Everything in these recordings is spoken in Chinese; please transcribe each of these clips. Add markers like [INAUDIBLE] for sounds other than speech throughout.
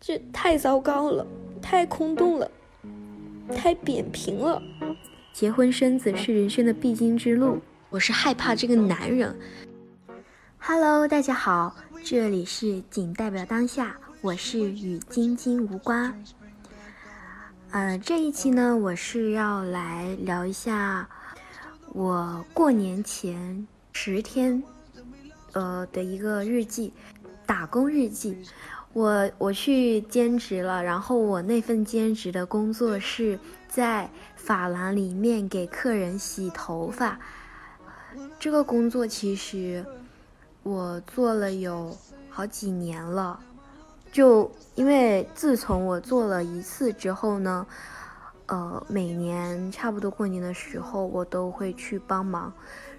这太糟糕了，太空洞了，太扁平了。结婚生子是人生的必经之路，我是害怕这个男人。Hello，大家好，这里是仅代表当下，我是与晶晶无关。呃，这一期呢，我是要来聊一下我过年前十天，呃的一个日记，打工日记。我我去兼职了，然后我那份兼职的工作是在发廊里面给客人洗头发。这个工作其实我做了有好几年了，就因为自从我做了一次之后呢，呃，每年差不多过年的时候我都会去帮忙，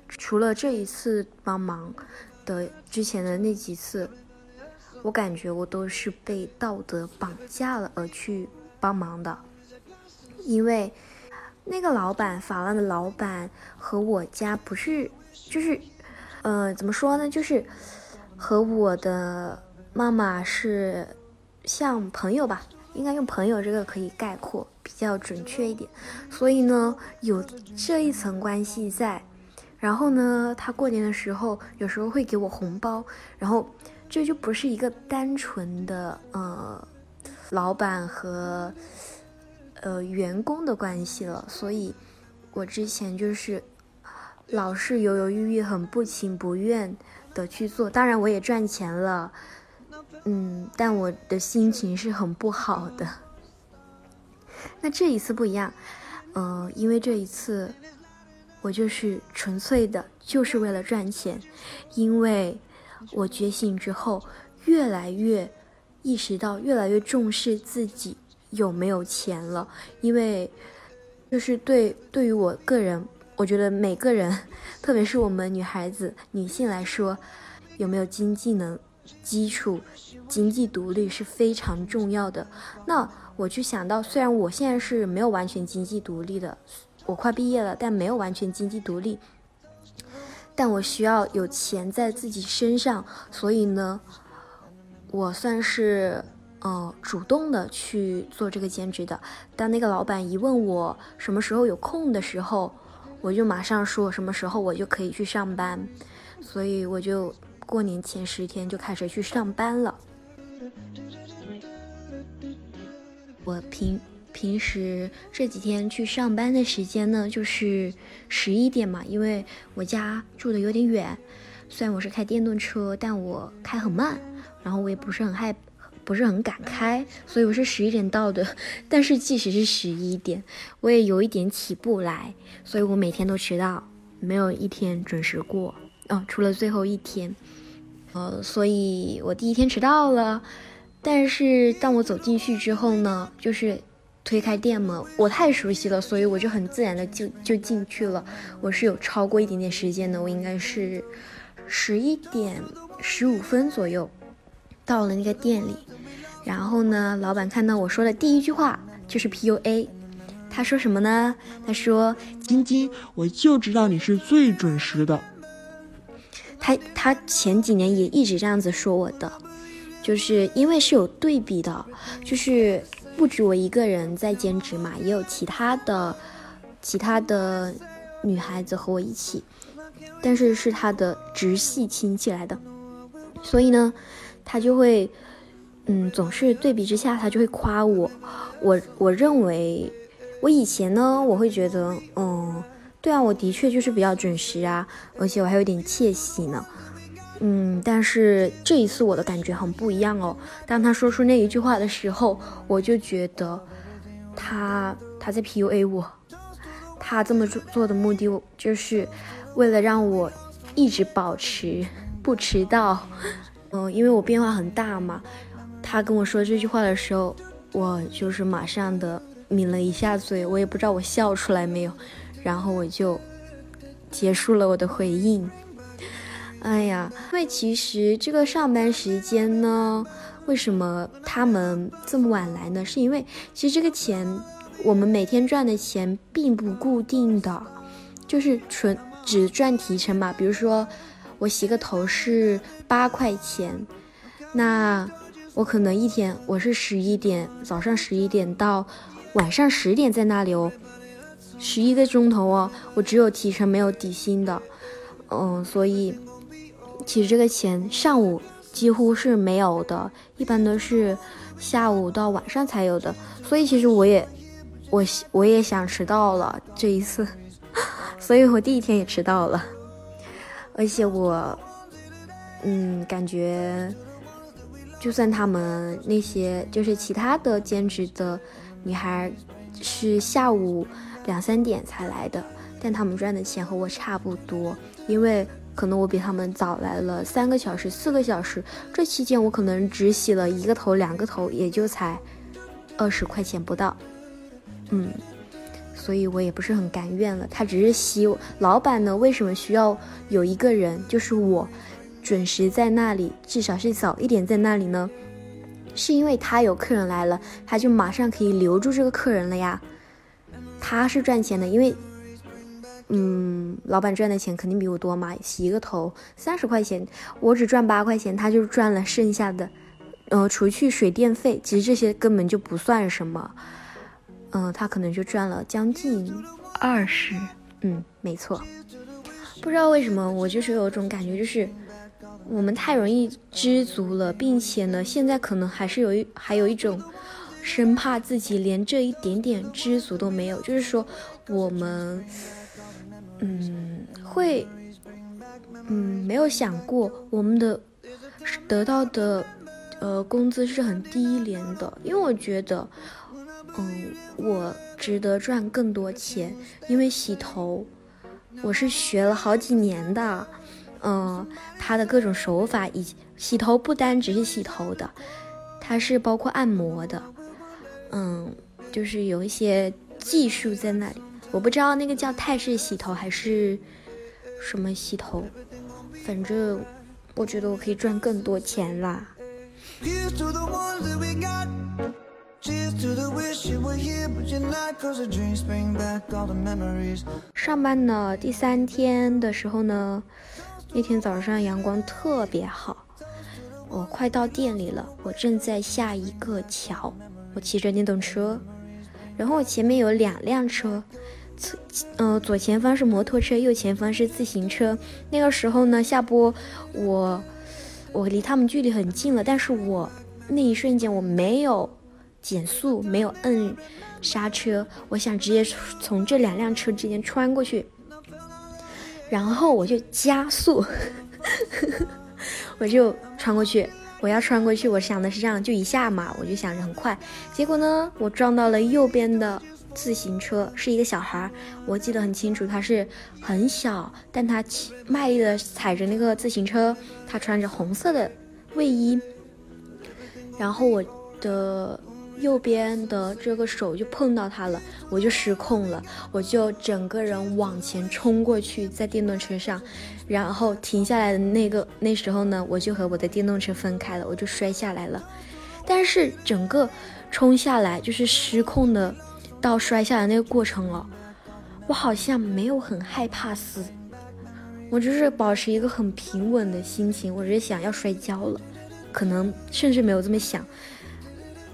除了这一次帮忙的之前的那几次。我感觉我都是被道德绑架了而去帮忙的，因为那个老板法郎的老板和我家不是，就是，呃，怎么说呢？就是和我的妈妈是像朋友吧，应该用朋友这个可以概括，比较准确一点。所以呢，有这一层关系在。然后呢，他过年的时候有时候会给我红包，然后。这就不是一个单纯的呃，老板和呃员工的关系了，所以，我之前就是老是犹犹豫豫，很不情不愿的去做。当然，我也赚钱了，嗯，但我的心情是很不好的。那这一次不一样，呃，因为这一次我就是纯粹的，就是为了赚钱，因为。我觉醒之后，越来越意识到，越来越重视自己有没有钱了。因为，就是对对于我个人，我觉得每个人，特别是我们女孩子、女性来说，有没有经济能基础、经济独立是非常重要的。那我就想到，虽然我现在是没有完全经济独立的，我快毕业了，但没有完全经济独立。但我需要有钱在自己身上，所以呢，我算是呃主动的去做这个兼职的。当那个老板一问我什么时候有空的时候，我就马上说什么时候我就可以去上班，所以我就过年前十天就开始去上班了。我平。平时这几天去上班的时间呢，就是十一点嘛，因为我家住的有点远，虽然我是开电动车，但我开很慢，然后我也不是很害，不是很敢开，所以我是十一点到的。[LAUGHS] 但是即使是十一点，我也有一点起不来，所以我每天都迟到，没有一天准时过哦，除了最后一天，呃，所以我第一天迟到了，但是当我走进去之后呢，就是。推开店门，我太熟悉了，所以我就很自然的就就进去了。我是有超过一点点时间的，我应该是十一点十五分左右到了那个店里。然后呢，老板看到我说的第一句话就是 PUA，他说什么呢？他说：“晶晶，我就知道你是最准时的。”他他前几年也一直这样子说我的，就是因为是有对比的，就是。不止我一个人在兼职嘛，也有其他的、其他的女孩子和我一起，但是是他的直系亲戚来的，所以呢，他就会，嗯，总是对比之下，他就会夸我。我我认为，我以前呢，我会觉得，嗯，对啊，我的确就是比较准时啊，而且我还有点窃喜呢。嗯，但是这一次我的感觉很不一样哦。当他说出那一句话的时候，我就觉得他他在 PUA 我。他这么做做的目的，就是为了让我一直保持不迟到。嗯，因为我变化很大嘛。他跟我说这句话的时候，我就是马上的抿了一下嘴，我也不知道我笑出来没有，然后我就结束了我的回应。哎呀，因为其实这个上班时间呢，为什么他们这么晚来呢？是因为其实这个钱，我们每天赚的钱并不固定的，就是纯只赚提成嘛。比如说我洗个头是八块钱，那我可能一天我是十一点早上十一点到晚上十点在那里哦，十一个钟头哦，我只有提成没有底薪的，嗯，所以其实这个钱上午几乎是没有的，一般都是下午到晚上才有的，所以其实我也我我也想迟到了这一次，[LAUGHS] 所以我第一天也迟到了，而且我嗯感觉。就算他们那些就是其他的兼职的女孩是下午两三点才来的，但他们赚的钱和我差不多，因为可能我比他们早来了三个小时、四个小时，这期间我可能只洗了一个头、两个头，也就才二十块钱不到，嗯，所以我也不是很甘愿了。他只是希老板呢，为什么需要有一个人，就是我。准时在那里，至少是早一点在那里呢，是因为他有客人来了，他就马上可以留住这个客人了呀。他是赚钱的，因为，嗯，老板赚的钱肯定比我多嘛。洗一个头三十块钱，我只赚八块钱，他就赚了剩下的，呃，除去水电费，其实这些根本就不算什么。嗯，他可能就赚了将近二十。嗯，没错。不知道为什么，我就是有一种感觉，就是。我们太容易知足了，并且呢，现在可能还是有一还有一种生怕自己连这一点点知足都没有，就是说我们嗯会嗯没有想过我们的得到的呃工资是很低廉的，因为我觉得嗯我值得赚更多钱，因为洗头我是学了好几年的。嗯，它的各种手法，以及洗头不单只是洗头的，它是包括按摩的，嗯，就是有一些技术在那里。我不知道那个叫泰式洗头还是什么洗头，反正我觉得我可以赚更多钱啦。上班呢第三天的时候呢。那天早上阳光特别好，我快到店里了。我正在下一个桥，我骑着电动车，然后我前面有两辆车，侧呃左前方是摩托车，右前方是自行车。那个时候呢，下坡，我我离他们距离很近了，但是我那一瞬间我没有减速，没有摁刹车，我想直接从这两辆车之间穿过去。然后我就加速，[LAUGHS] 我就穿过去。我要穿过去，我想的是这样，就一下嘛，我就想着很快。结果呢，我撞到了右边的自行车，是一个小孩儿，我记得很清楚，他是很小，但他骑卖力的踩着那个自行车，他穿着红色的卫衣，然后我的。右边的这个手就碰到他了，我就失控了，我就整个人往前冲过去，在电动车上，然后停下来的那个那时候呢，我就和我的电动车分开了，我就摔下来了。但是整个冲下来就是失控的到摔下来那个过程了，我好像没有很害怕死，我就是保持一个很平稳的心情，我只是想要摔跤了，可能甚至没有这么想。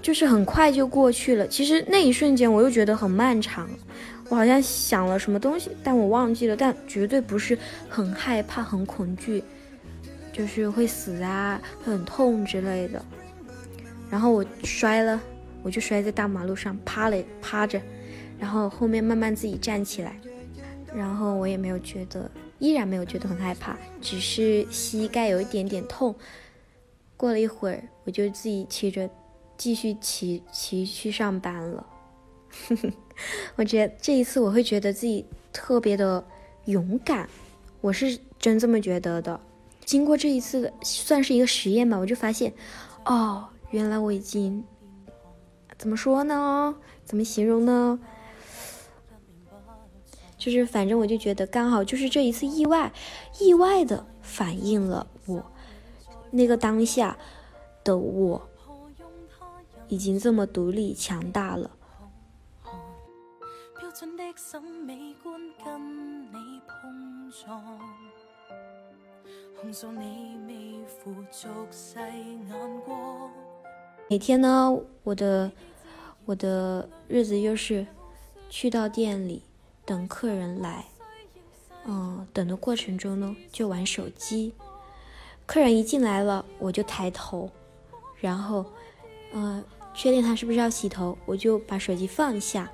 就是很快就过去了。其实那一瞬间我又觉得很漫长，我好像想了什么东西，但我忘记了。但绝对不是很害怕、很恐惧，就是会死啊、会很痛之类的。然后我摔了，我就摔在大马路上，趴了趴着，然后后面慢慢自己站起来，然后我也没有觉得，依然没有觉得很害怕，只是膝盖有一点点痛。过了一会儿，我就自己骑着。继续骑骑去上班了，[LAUGHS] 我觉得这一次我会觉得自己特别的勇敢，我是真这么觉得的。经过这一次的算是一个实验吧，我就发现，哦，原来我已经怎么说呢？怎么形容呢？就是反正我就觉得刚好就是这一次意外，意外的反映了我那个当下的我。已经这么独立强大了。每天呢，我的我的日子就是去到店里等客人来，嗯，等的过程中呢就玩手机。客人一进来了，我就抬头，然后，嗯，确定他是不是要洗头，我就把手机放下，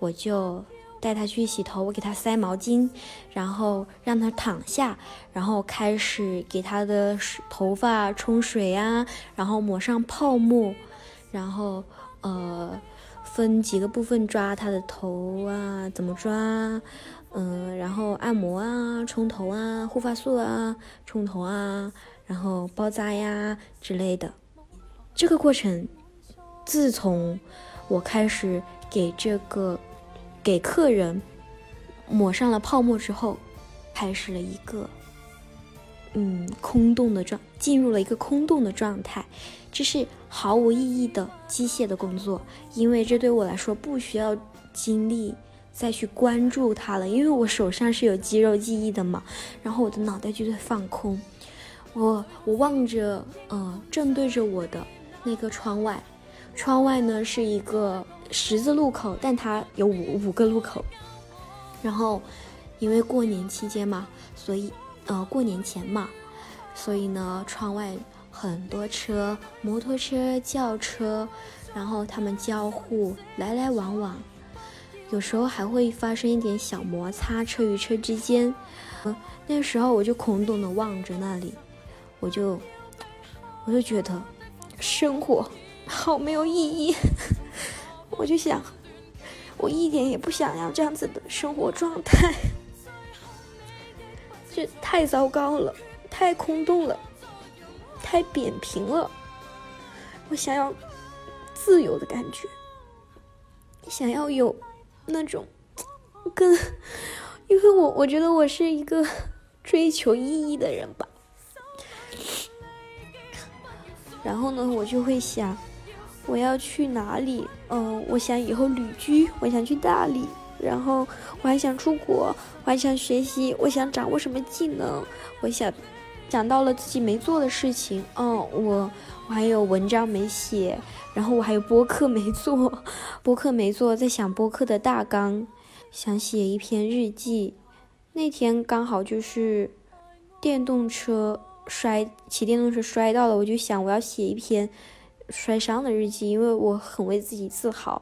我就带他去洗头，我给他塞毛巾，然后让他躺下，然后开始给他的头发冲水啊，然后抹上泡沫，然后呃，分几个部分抓他的头啊，怎么抓？嗯，然后按摩啊，冲头啊，护发素啊，冲头啊，然后包扎呀之类的。这个过程，自从我开始给这个给客人抹上了泡沫之后，开始了一个嗯空洞的状，进入了一个空洞的状态，这是毫无意义的机械的工作，因为这对我来说不需要精力。再去关注它了，因为我手上是有肌肉记忆的嘛，然后我的脑袋就在放空，我我望着，呃，正对着我的那个窗外，窗外呢是一个十字路口，但它有五五个路口，然后因为过年期间嘛，所以呃过年前嘛，所以呢窗外很多车，摩托车、轿车，然后他们交互来来往往。有时候还会发生一点小摩擦，车与车之间。那时候我就空洞的望着那里，我就，我就觉得生活好没有意义。[LAUGHS] 我就想，我一点也不想要这样子的生活状态，[LAUGHS] 这太糟糕了，太空洞了，太扁平了。我想要自由的感觉，想要有。那种，跟，因为我我觉得我是一个追求意义的人吧。然后呢，我就会想，我要去哪里？嗯，我想以后旅居，我想去大理，然后我还想出国，我还想学习，我想掌握什么技能？我想想到了自己没做的事情，嗯，我我还有文章没写。然后我还有播客没做，播客没做，在想播客的大纲，想写一篇日记。那天刚好就是电动车摔，骑电动车摔到了，我就想我要写一篇摔伤的日记，因为我很为自己自豪。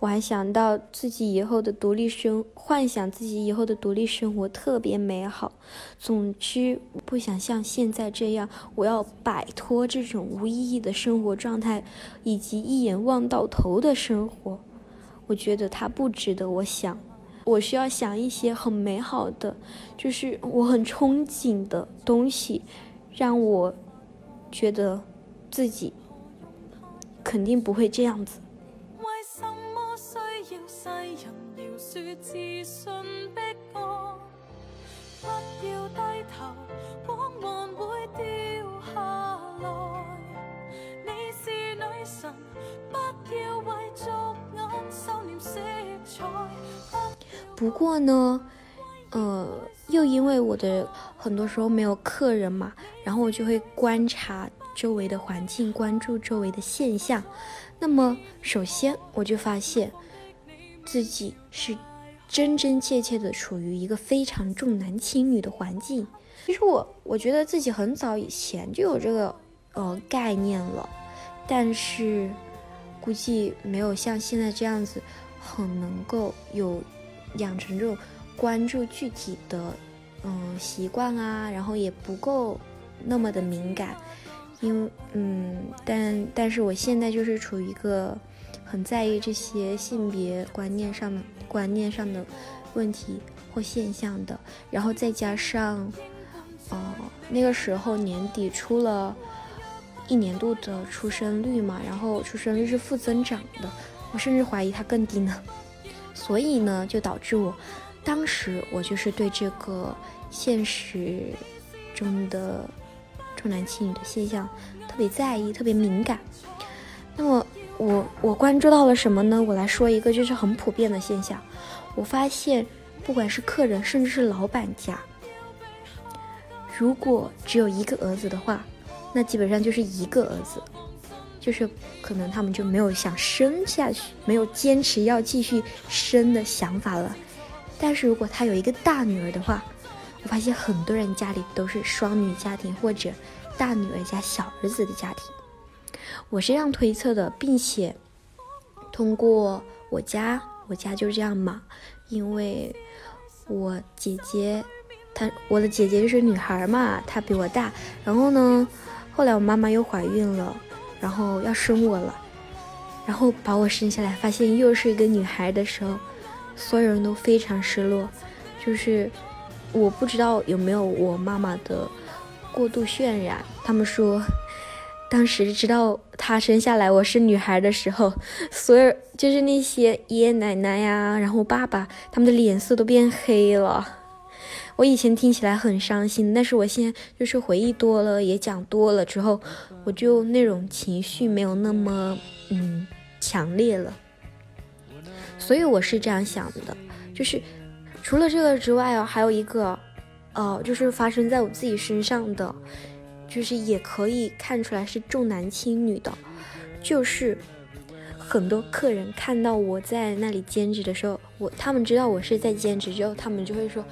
我还想到自己以后的独立生，幻想自己以后的独立生活特别美好。总之，不想像现在这样，我要摆脱这种无意义的生活状态，以及一眼望到头的生活。我觉得它不值得我想，我需要想一些很美好的，就是我很憧憬的东西，让我觉得自己肯定不会这样子。低头不过呢，呃，又因为我的很多时候没有客人嘛，然后我就会观察周围的环境，关注周围的现象。那么，首先我就发现自己是真真切切的处于一个非常重男轻女的环境。其实我我觉得自己很早以前就有这个呃概念了，但是估计没有像现在这样子很能够有养成这种关注具体的嗯习惯啊，然后也不够那么的敏感，因为嗯，但但是我现在就是处于一个很在意这些性别观念上的观念上的问题或现象的，然后再加上。哦，那个时候年底出了一年度的出生率嘛，然后出生率是负增长的，我甚至怀疑它更低呢。所以呢，就导致我当时我就是对这个现实中的重男轻女的现象特别在意，特别敏感。那么我我关注到了什么呢？我来说一个就是很普遍的现象，我发现不管是客人，甚至是老板家。如果只有一个儿子的话，那基本上就是一个儿子；就是可能他们就没有想生下去，没有坚持要继续生的想法了。但是如果他有一个大女儿的话，我发现很多人家里都是双女家庭或者大女儿加小儿子的家庭。我是这样推测的，并且通过我家，我家就这样嘛，因为我姐姐，她我的姐姐就是女孩嘛，她比我大。然后呢，后来我妈妈又怀孕了，然后要生我了，然后把我生下来，发现又是一个女孩的时候，所有人都非常失落，就是我不知道有没有我妈妈的过度渲染，他们说。当时知道她生下来我是女孩的时候，所有就是那些爷爷奶奶呀，然后爸爸，他们的脸色都变黑了。我以前听起来很伤心，但是我现在就是回忆多了，也讲多了之后，我就那种情绪没有那么嗯强烈了。所以我是这样想的，就是除了这个之外啊，还有一个，呃，就是发生在我自己身上的。就是也可以看出来是重男轻女的，就是很多客人看到我在那里兼职的时候，我他们知道我是在兼职之后，他们就会说。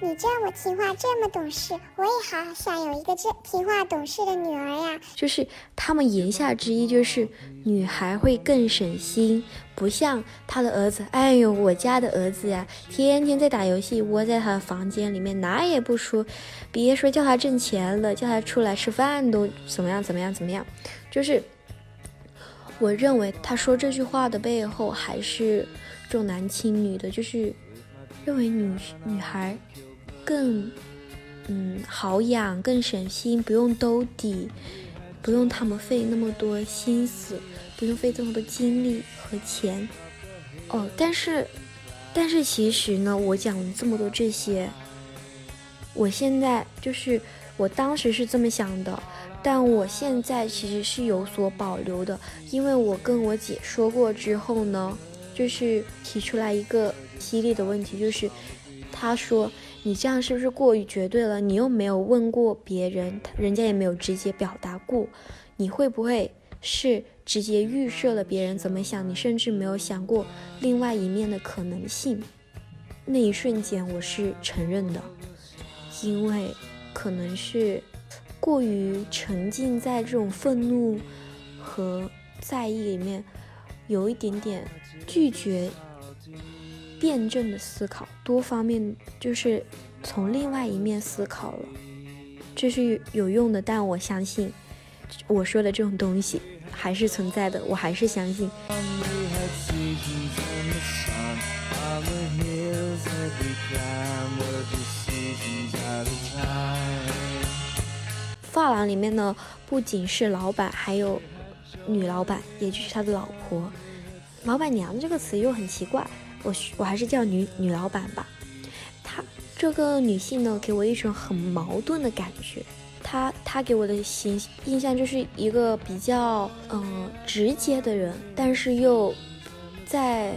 你这么听话，这么懂事，我也好想有一个这听话懂事的女儿呀。就是他们言下之意就是，女孩会更省心，不像他的儿子。哎呦，我家的儿子呀，天天在打游戏，窝在他的房间里面，哪也不出。别说叫他挣钱了，叫他出来吃饭都怎么样怎么样怎么样。就是，我认为他说这句话的背后还是重男轻女的，就是认为女女孩。更，嗯，好养，更省心，不用兜底，不用他们费那么多心思，不用费这么多精力和钱。哦，但是，但是其实呢，我讲了这么多这些，我现在就是我当时是这么想的，但我现在其实是有所保留的，因为我跟我姐说过之后呢，就是提出来一个犀利的问题，就是她说。你这样是不是过于绝对了？你又没有问过别人，人家也没有直接表达过，你会不会是直接预设了别人怎么想？你甚至没有想过另外一面的可能性。那一瞬间，我是承认的，因为可能是过于沉浸在这种愤怒和在意里面，有一点点拒绝。辩证的思考，多方面就是从另外一面思考了，这是有用的。但我相信我说的这种东西还是存在的，我还是相信。发廊里面呢，不仅是老板，还有女老板，也就是他的老婆。老板娘这个词又很奇怪。我我还是叫女女老板吧，她这个女性呢，给我一种很矛盾的感觉。她她给我的形印象就是一个比较嗯直接的人，但是又在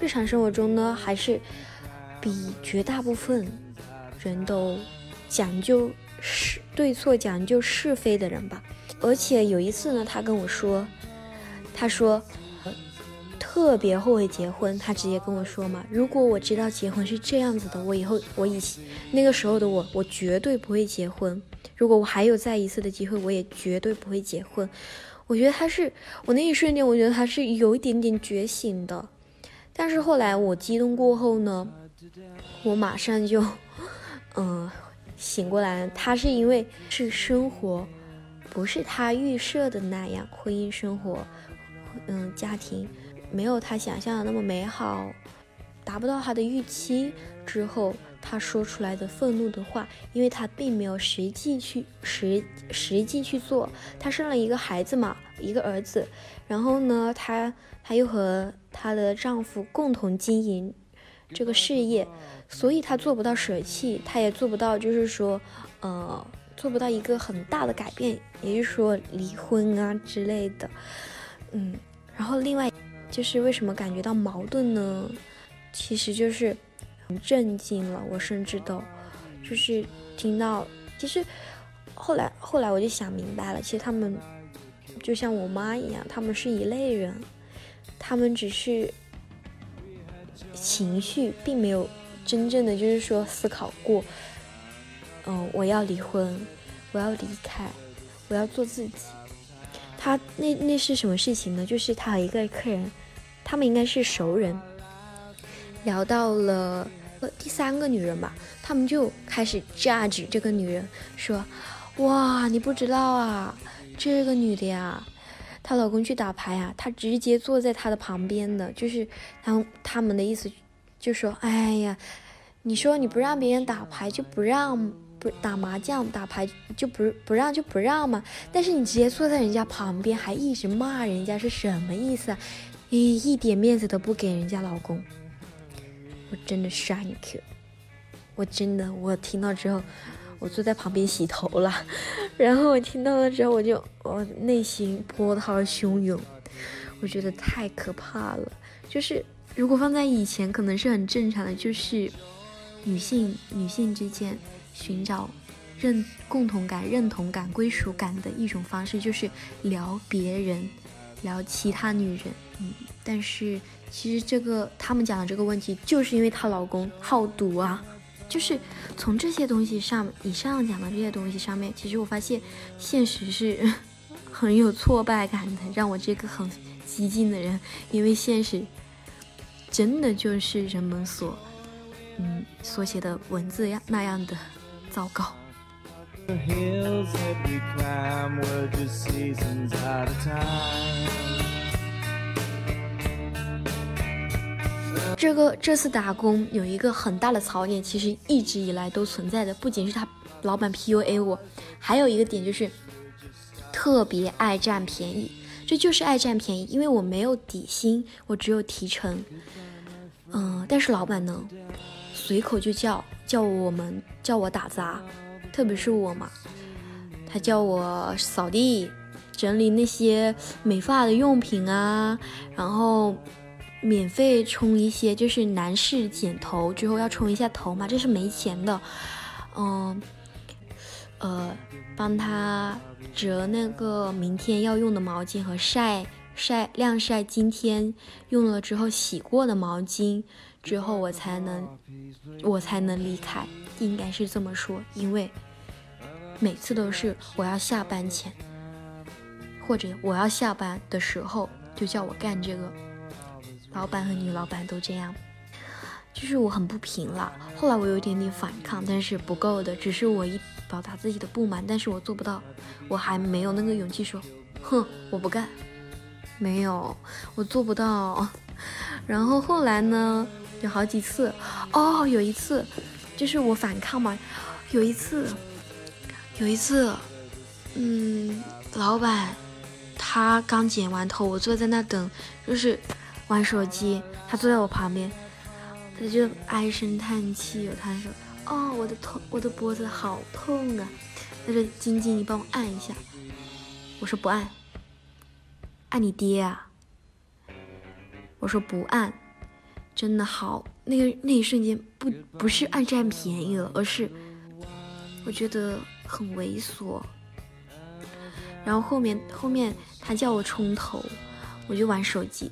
日常生活中呢，还是比绝大部分人都讲究是对错、讲究是非的人吧。而且有一次呢，她跟我说，她说。特别后悔结婚，他直接跟我说嘛，如果我知道结婚是这样子的，我以后我以那个时候的我，我绝对不会结婚。如果我还有再一次的机会，我也绝对不会结婚。我觉得他是我那一瞬间，我觉得他是有一点点觉醒的。但是后来我激动过后呢，我马上就 [LAUGHS] 嗯醒过来。他是因为是生活不是他预设的那样，婚姻生活，嗯，家庭。没有他想象的那么美好，达不到他的预期之后，他说出来的愤怒的话，因为他并没有实际去实实际去做。他生了一个孩子嘛，一个儿子，然后呢，他他又和他的丈夫共同经营这个事业，所以他做不到舍弃，他也做不到，就是说，呃，做不到一个很大的改变，也就是说离婚啊之类的，嗯，然后另外。就是为什么感觉到矛盾呢？其实就是很震惊了，我甚至都就是听到，其实后来后来我就想明白了，其实他们就像我妈一样，他们是一类人，他们只是情绪，并没有真正的就是说思考过，嗯，我要离婚，我要离开，我要做自己。他那那是什么事情呢？就是他和一个客人，他们应该是熟人，聊到了第三个女人吧，他们就开始 judge 这个女人，说，哇，你不知道啊，这个女的呀，她老公去打牌啊，她直接坐在她的旁边的，就是他他们的意思，就说，哎呀，你说你不让别人打牌就不让。不打麻将、打牌就不不让就不让嘛，但是你直接坐在人家旁边，还一直骂人家是什么意思啊？你一点面子都不给人家老公，我真的 thank you，我真的我听到之后，我坐在旁边洗头了，然后我听到了之后，我就我内心波涛汹涌，我觉得太可怕了。就是如果放在以前，可能是很正常的，就是女性女性之间。寻找认共同感、认同感、归属感的一种方式，就是聊别人，聊其他女人。嗯，但是其实这个他们讲的这个问题，就是因为她老公好赌啊。就是从这些东西上，以上讲的这些东西上面，其实我发现现实是 [LAUGHS] 很有挫败感的，让我这个很激进的人，因为现实真的就是人们所嗯所写的文字样那样的。糟糕。这个这次打工有一个很大的槽点，其实一直以来都存在的，不仅是他老板 PUA 我，还有一个点就是特别爱占便宜，这就是爱占便宜，因为我没有底薪，我只有提成，嗯，但是老板呢，随口就叫。叫我们叫我打杂，特别是我嘛，他叫我扫地、整理那些美发的用品啊，然后免费冲一些，就是男士剪头之后要冲一下头嘛，这是没钱的，嗯，呃，帮他折那个明天要用的毛巾和晒晒晾晒今天用了之后洗过的毛巾。之后我才能，我才能离开，应该是这么说，因为每次都是我要下班前，或者我要下班的时候就叫我干这个，老板和女老板都这样，就是我很不平了。后来我有一点点反抗，但是不够的，只是我一表达自己的不满，但是我做不到，我还没有那个勇气说，哼，我不干，没有，我做不到。[LAUGHS] 然后后来呢？有好几次哦，有一次就是我反抗嘛，有一次，有一次，嗯，老板他刚剪完头，我坐在那等，就是玩手机，他坐在我旁边，他就唉声叹气，他说：“哦，我的头，我的脖子好痛啊。”他说：“晶晶，你帮我按一下。”我说：“不按，按你爹啊。”我说：“不按。”真的好，那个那一瞬间不不是爱占便宜了，而是我觉得很猥琐。然后后面后面他叫我冲头，我就玩手机，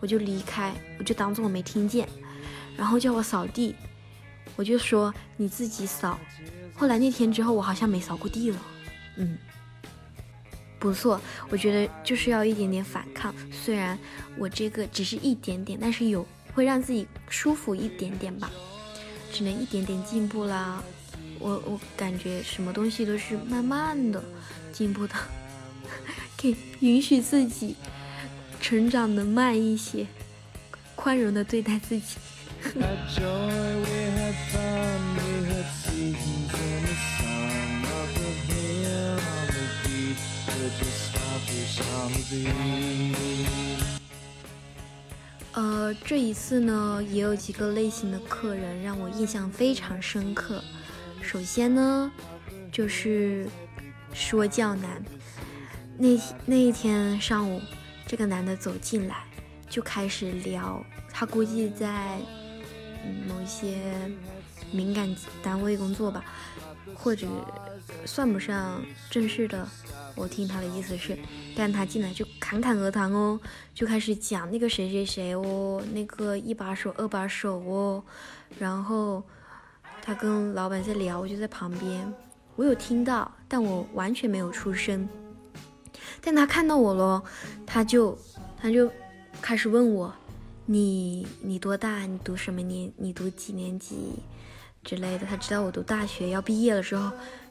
我就离开，我就当做我没听见。然后叫我扫地，我就说你自己扫。后来那天之后，我好像没扫过地了。嗯，不错，我觉得就是要一点点反抗，虽然我这个只是一点点，但是有。会让自己舒服一点点吧，只能一点点进步啦。我我感觉什么东西都是慢慢的进步的，[LAUGHS] 给允许自己成长的慢一些，宽容的对待自己。[LAUGHS] 呃，这一次呢，也有几个类型的客人让我印象非常深刻。首先呢，就是说教男。那那一天上午，这个男的走进来，就开始聊。他估计在某一些敏感单位工作吧，或者算不上正式的我听他的意思是，但他进来就侃侃而谈哦，就开始讲那个谁谁谁哦，那个一把手二把手哦，然后他跟老板在聊，我就在旁边，我有听到，但我完全没有出声。但他看到我了，他就他就开始问我，你你多大？你读什么年？你读几年级之类的？他知道我读大学要毕业了之后，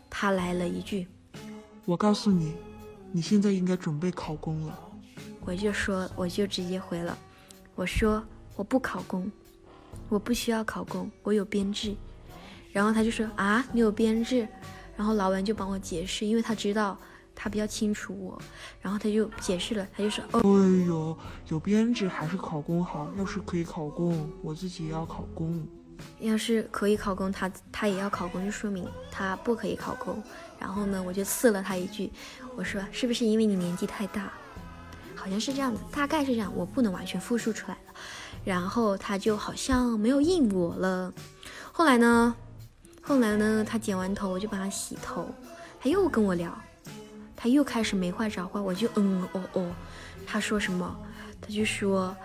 他来了一句。我告诉你，你现在应该准备考公了。我就说，我就直接回了，我说我不考公，我不需要考公，我有编制。然后他就说啊，你有编制？然后老板就帮我解释，因为他知道他比较清楚我，然后他就解释了，他就说，哎呦，有编制还是考公好。要是可以考公，我自己也要考公。要是可以考公，他他也要考公，就说明他不可以考公。然后呢，我就刺了他一句，我说是不是因为你年纪太大？好像是这样子，大概是这样，我不能完全复述出来了。然后他就好像没有应我了。后来呢，后来呢，他剪完头，我就帮他洗头，他又跟我聊，他又开始没话找话，我就嗯哦哦，他说什么？他就说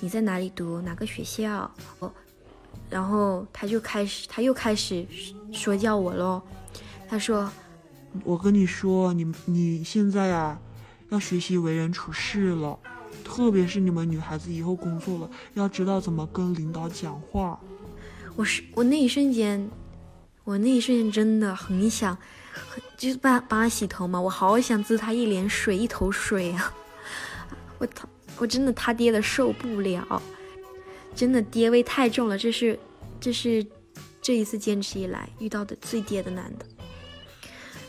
你在哪里读哪个学校？哦，然后他就开始他又开始说教我喽，他说。我跟你说，你你现在啊，要学习为人处事了，特别是你们女孩子以后工作了，要知道怎么跟领导讲话。我是我那一瞬间，我那一瞬间真的很想，就是帮帮他洗头嘛，我好想滋他一脸水，一头水啊！我操我真的他爹的受不了，真的爹味太重了，这是这是这一次坚持以来遇到的最爹的男的。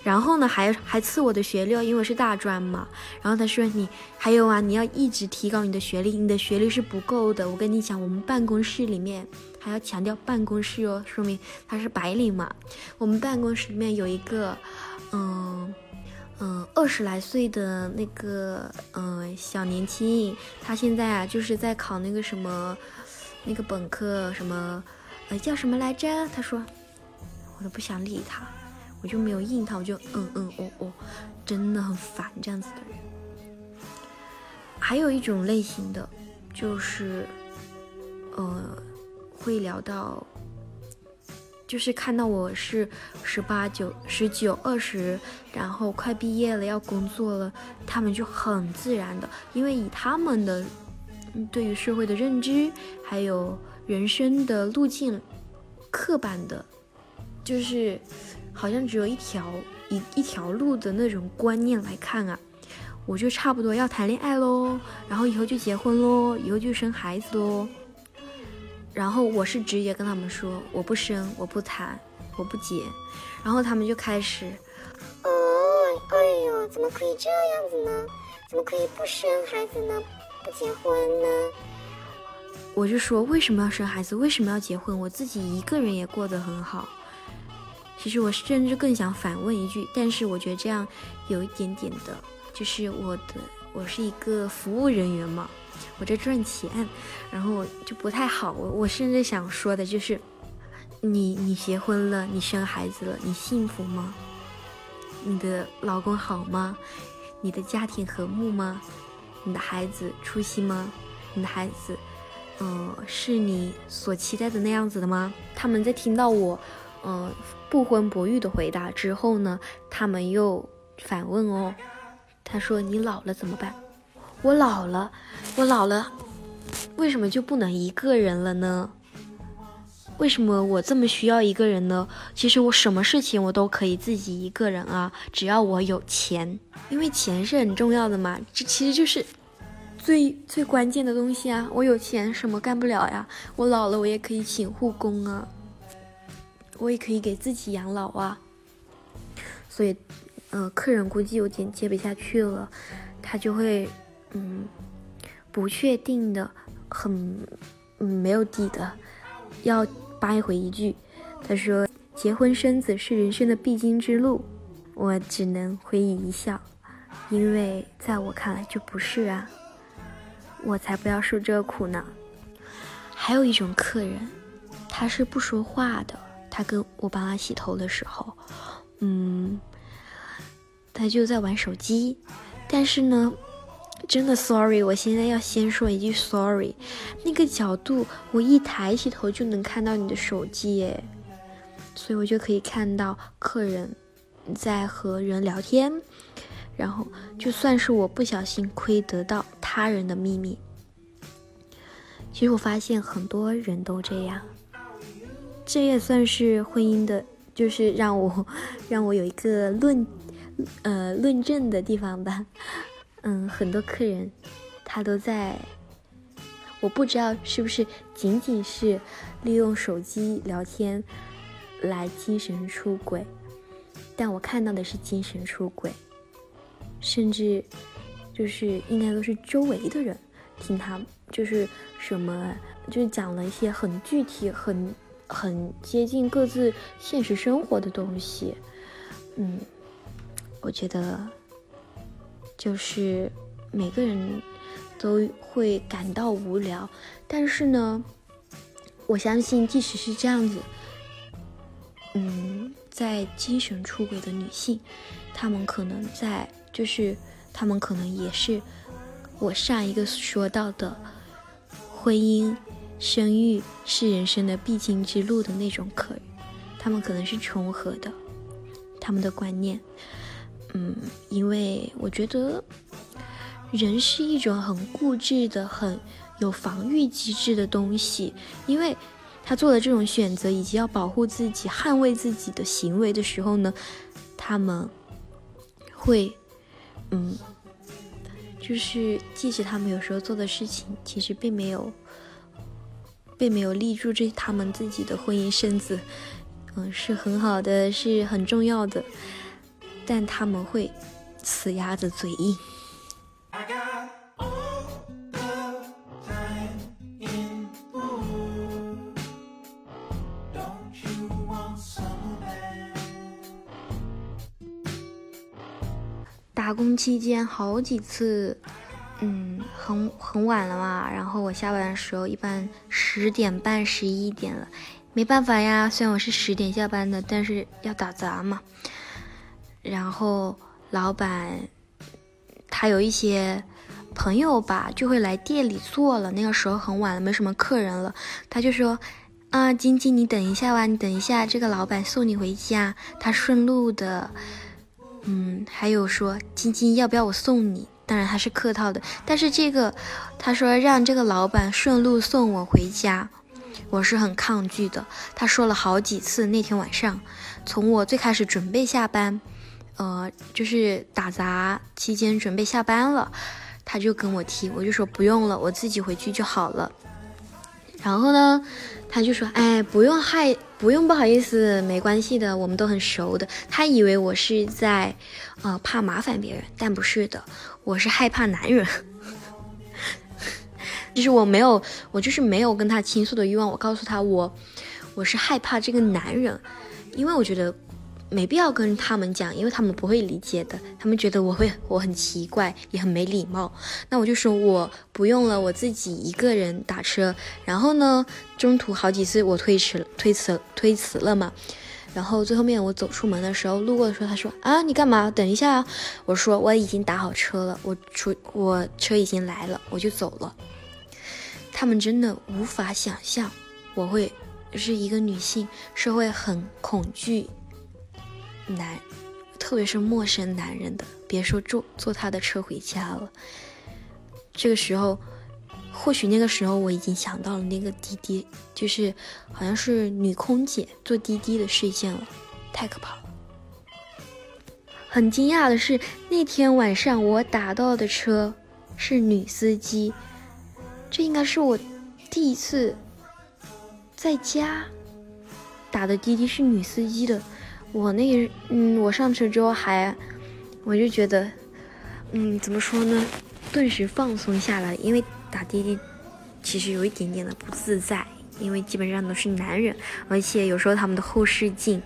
然后呢，还还赐我的学历，因为是大专嘛。然后他说你还有啊，你要一直提高你的学历，你的学历是不够的。我跟你讲，我们办公室里面还要强调办公室哦，说明他是白领嘛。我们办公室里面有一个，嗯嗯，二十来岁的那个嗯小年轻，他现在啊就是在考那个什么那个本科什么，呃叫什么来着？他说，我都不想理他。我就没有应他，我就嗯嗯哦哦，真的很烦这样子的人。还有一种类型的，就是呃，会聊到，就是看到我是十八九、十九、二十，然后快毕业了要工作了，他们就很自然的，因为以他们的对于社会的认知，还有人生的路径，刻板的，就是。好像只有一条一一条路的那种观念来看啊，我就差不多要谈恋爱喽，然后以后就结婚喽，以后就生孩子喽。然后我是直接跟他们说，我不生，我不谈，我不结。然后他们就开始，哦，哎呦，怎么可以这样子呢？怎么可以不生孩子呢？不结婚呢？我就说为什么要生孩子？为什么要结婚？我自己一个人也过得很好。其实我甚至更想反问一句，但是我觉得这样有一点点的，就是我的我是一个服务人员嘛，我在赚钱，然后就不太好。我我甚至想说的就是，你你结婚了，你生孩子了，你幸福吗？你的老公好吗？你的家庭和睦吗？你的孩子出息吗？你的孩子，嗯，是你所期待的那样子的吗？他们在听到我。嗯，不婚不育的回答之后呢，他们又反问哦，他说：“你老了怎么办？”我老了，我老了，为什么就不能一个人了呢？为什么我这么需要一个人呢？其实我什么事情我都可以自己一个人啊，只要我有钱，因为钱是很重要的嘛，这其实就是最最关键的东西啊。我有钱什么干不了呀？我老了我也可以请护工啊。我也可以给自己养老啊，所以，呃，客人估计有点接不下去了，他就会，嗯，不确定的，很，嗯，没有底的，要掰回一句，他说：“结婚生子是人生的必经之路。”我只能回以一笑，因为在我看来就不是啊，我才不要受这苦呢。还有一种客人，他是不说话的。他跟我帮他洗头的时候，嗯，他就在玩手机。但是呢，真的 sorry，我现在要先说一句 sorry，那个角度我一抬起头就能看到你的手机耶，所以我就可以看到客人在和人聊天，然后就算是我不小心窥得到他人的秘密，其实我发现很多人都这样，这也算是婚姻的，就是让我让我有一个论。呃，论证的地方吧，嗯，很多客人他都在，我不知道是不是仅仅是利用手机聊天来精神出轨，但我看到的是精神出轨，甚至就是应该都是周围的人听他就是什么，就是讲了一些很具体、很很接近各自现实生活的东西，嗯。我觉得，就是每个人都会感到无聊，但是呢，我相信即使是这样子，嗯，在精神出轨的女性，她们可能在，就是她们可能也是我上一个说到的，婚姻、生育是人生的必经之路的那种可，她，们可能是重合的，他们的观念。嗯，因为我觉得人是一种很固执的、很有防御机制的东西。因为他做了这种选择，以及要保护自己、捍卫自己的行为的时候呢，他们会，嗯，就是即使他们有时候做的事情，其实并没有，并没有立住这他们自己的婚姻生子，嗯，是很好的，是很重要的。但他们会死鸭子嘴硬。打工期间好几次，嗯，很很晚了嘛，然后我下班的时候一般十点半、十一点了，没办法呀，虽然我是十点下班的，但是要打杂嘛。然后老板他有一些朋友吧，就会来店里坐了。那个时候很晚了，没什么客人了，他就说：“啊，晶晶，你等一下吧，你等一下，这个老板送你回家，他顺路的。”嗯，还有说：“晶晶，要不要我送你？”当然他是客套的，但是这个他说让这个老板顺路送我回家，我是很抗拒的。他说了好几次，那天晚上，从我最开始准备下班。呃，就是打杂期间准备下班了，他就跟我提，我就说不用了，我自己回去就好了。然后呢，他就说，哎，不用害，不用不好意思，没关系的，我们都很熟的。他以为我是在，呃，怕麻烦别人，但不是的，我是害怕男人。[LAUGHS] 就是我没有，我就是没有跟他倾诉的欲望。我告诉他，我我是害怕这个男人，因为我觉得。没必要跟他们讲，因为他们不会理解的。他们觉得我会我很奇怪，也很没礼貌。那我就说我不用了，我自己一个人打车。然后呢，中途好几次我推迟、推辞、推辞了嘛。然后最后面我走出门的时候，路过的时候，他说啊，你干嘛？等一下啊。我说我已经打好车了，我出我车已经来了，我就走了。他们真的无法想象我会是一个女性，是会很恐惧。男，特别是陌生男人的，别说坐坐他的车回家了。这个时候，或许那个时候我已经想到了那个滴滴，就是好像是女空姐坐滴滴的事件了，太可怕了。很惊讶的是，那天晚上我打到的车是女司机，这应该是我第一次在家打的滴滴是女司机的。我那嗯，我上车之后还，我就觉得，嗯，怎么说呢，顿时放松下来。因为打滴滴其实有一点点的不自在，因为基本上都是男人，而且有时候他们的后视镜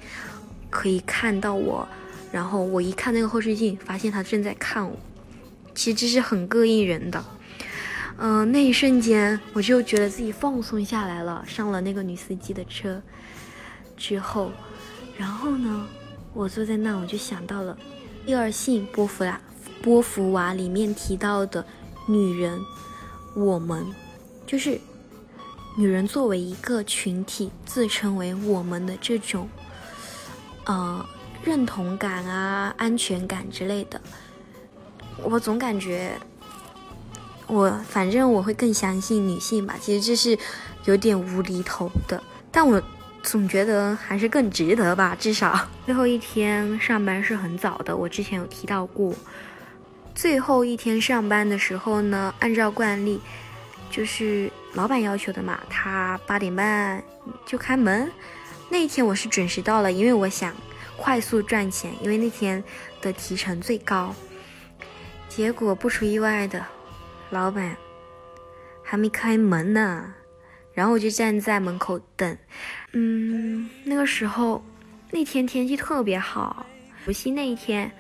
可以看到我，然后我一看那个后视镜，发现他正在看我，其实这是很膈应人的。嗯，那一瞬间我就觉得自己放松下来了。上了那个女司机的车，之后。然后呢，我坐在那，我就想到了第二性波伏娃波伏娃里面提到的女人，我们就是女人作为一个群体，自称为我们的这种，呃，认同感啊、安全感之类的，我总感觉。我反正我会更相信女性吧，其实这是有点无厘头的，但我总觉得还是更值得吧。至少 [LAUGHS] 最后一天上班是很早的，我之前有提到过。最后一天上班的时候呢，按照惯例，就是老板要求的嘛，他八点半就开门。那一天我是准时到了，因为我想快速赚钱，因为那天的提成最高。结果不出意外的。老板还没开门呢，然后我就站在门口等。嗯，那个时候那天天气特别好，除夕那一天，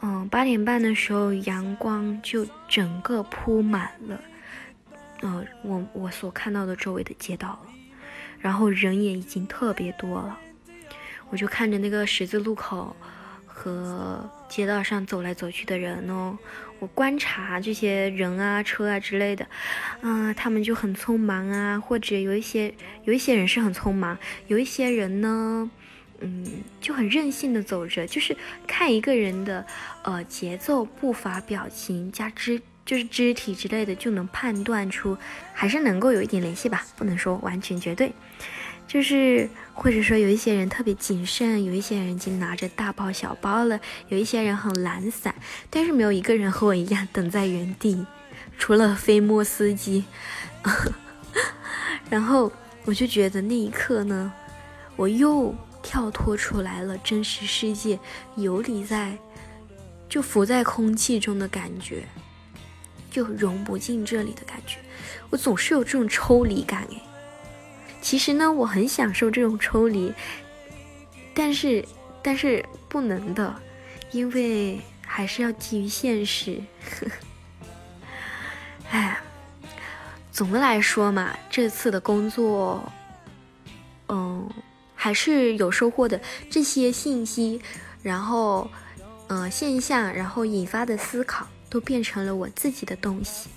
嗯，八点半的时候阳光就整个铺满了，嗯，我我所看到的周围的街道了，然后人也已经特别多了，我就看着那个十字路口。和街道上走来走去的人哦，我观察这些人啊、车啊之类的，嗯，他们就很匆忙啊，或者有一些有一些人是很匆忙，有一些人呢，嗯，就很任性的走着，就是看一个人的呃节奏、步伐、表情加肢就是肢体之类的，就能判断出，还是能够有一点联系吧，不能说完全绝对。就是，或者说有一些人特别谨慎，有一些人已经拿着大包小包了，有一些人很懒散，但是没有一个人和我一样等在原地，除了飞沫司机。[LAUGHS] 然后我就觉得那一刻呢，我又跳脱出来了真实世界，游离在，就浮在空气中的感觉，就融不进这里的感觉，我总是有这种抽离感诶。其实呢，我很享受这种抽离，但是，但是不能的，因为还是要基于现实。[LAUGHS] 哎，总的来说嘛，这次的工作，嗯，还是有收获的。这些信息，然后，嗯，现象，然后引发的思考，都变成了我自己的东西。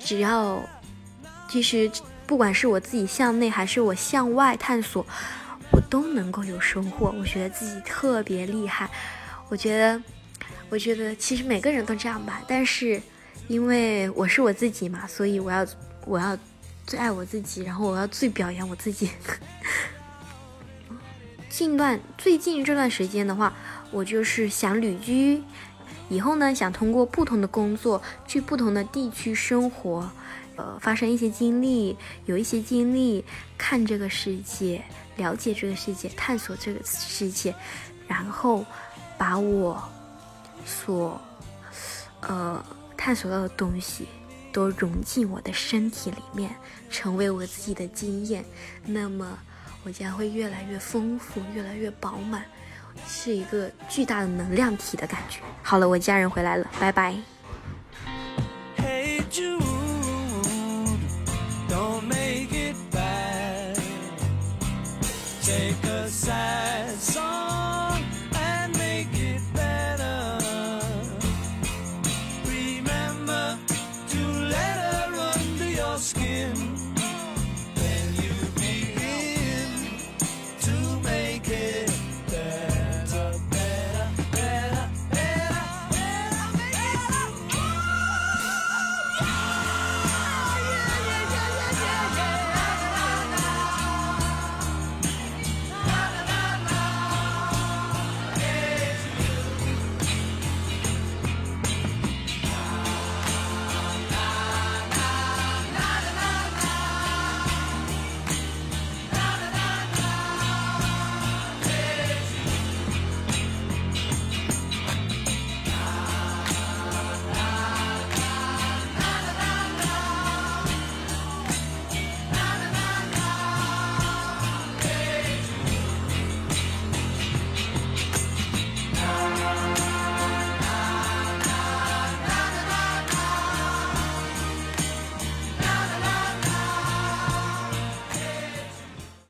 只要，其实。不管是我自己向内还是我向外探索，我都能够有收获。我觉得自己特别厉害。我觉得，我觉得其实每个人都这样吧。但是，因为我是我自己嘛，所以我要我要最爱我自己，然后我要最表扬我自己。近段最近这段时间的话，我就是想旅居，以后呢想通过不同的工作去不同的地区生活。呃，发生一些经历，有一些经历，看这个世界，了解这个世界，探索这个世界，然后把我所呃探索到的东西都融进我的身体里面，成为我自己的经验。那么我将会越来越丰富，越来越饱满，是一个巨大的能量体的感觉。好了，我家人回来了，拜拜。don't make it bad. Take a side.